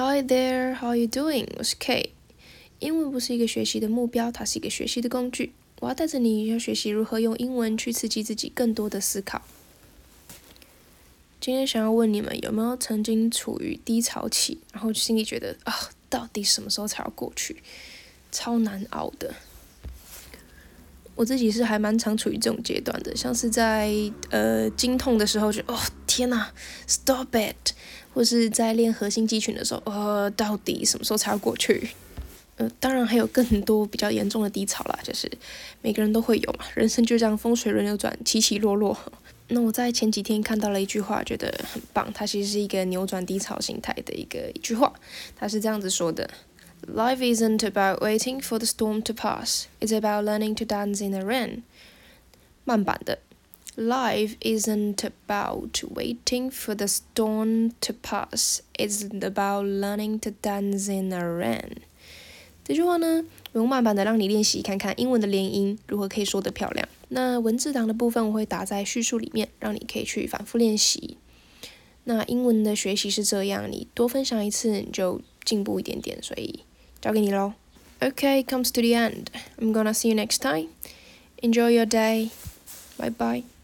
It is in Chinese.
Hi there, how are you doing? 我是 K。英文不是一个学习的目标，它是一个学习的工具。我要带着你，要学习如何用英文去刺激自己更多的思考。今天想要问你们，有没有曾经处于低潮期，然后心里觉得啊，到底什么时候才要过去？超难熬的。我自己是还蛮常处于这种阶段的，像是在呃经痛的时候，就哦天呐 s t o p it！或是在练核心肌群的时候，呃，到底什么时候才要过去？呃，当然还有更多比较严重的低潮啦，就是每个人都会有嘛，人生就这样风水轮流转，起起落落。那我在前几天看到了一句话，觉得很棒，它其实是一个扭转低潮心态的一个一句话，它是这样子说的。Life isn't about waiting for the storm to pass. It's about learning to dance in the rain. 慢版的，Life isn't about waiting for the storm to pass. It's about learning to dance in the rain. 这句话呢，我用慢版的让你练习看看英文的连音如何可以说得漂亮。那文字档的部分我会打在叙述里面，让你可以去反复练习。那英文的学习是这样，你多分享一次，你就 进步一点点。所以。交给你喽。Okay, comes to the end. I'm gonna see you next time. Enjoy your day. Bye bye.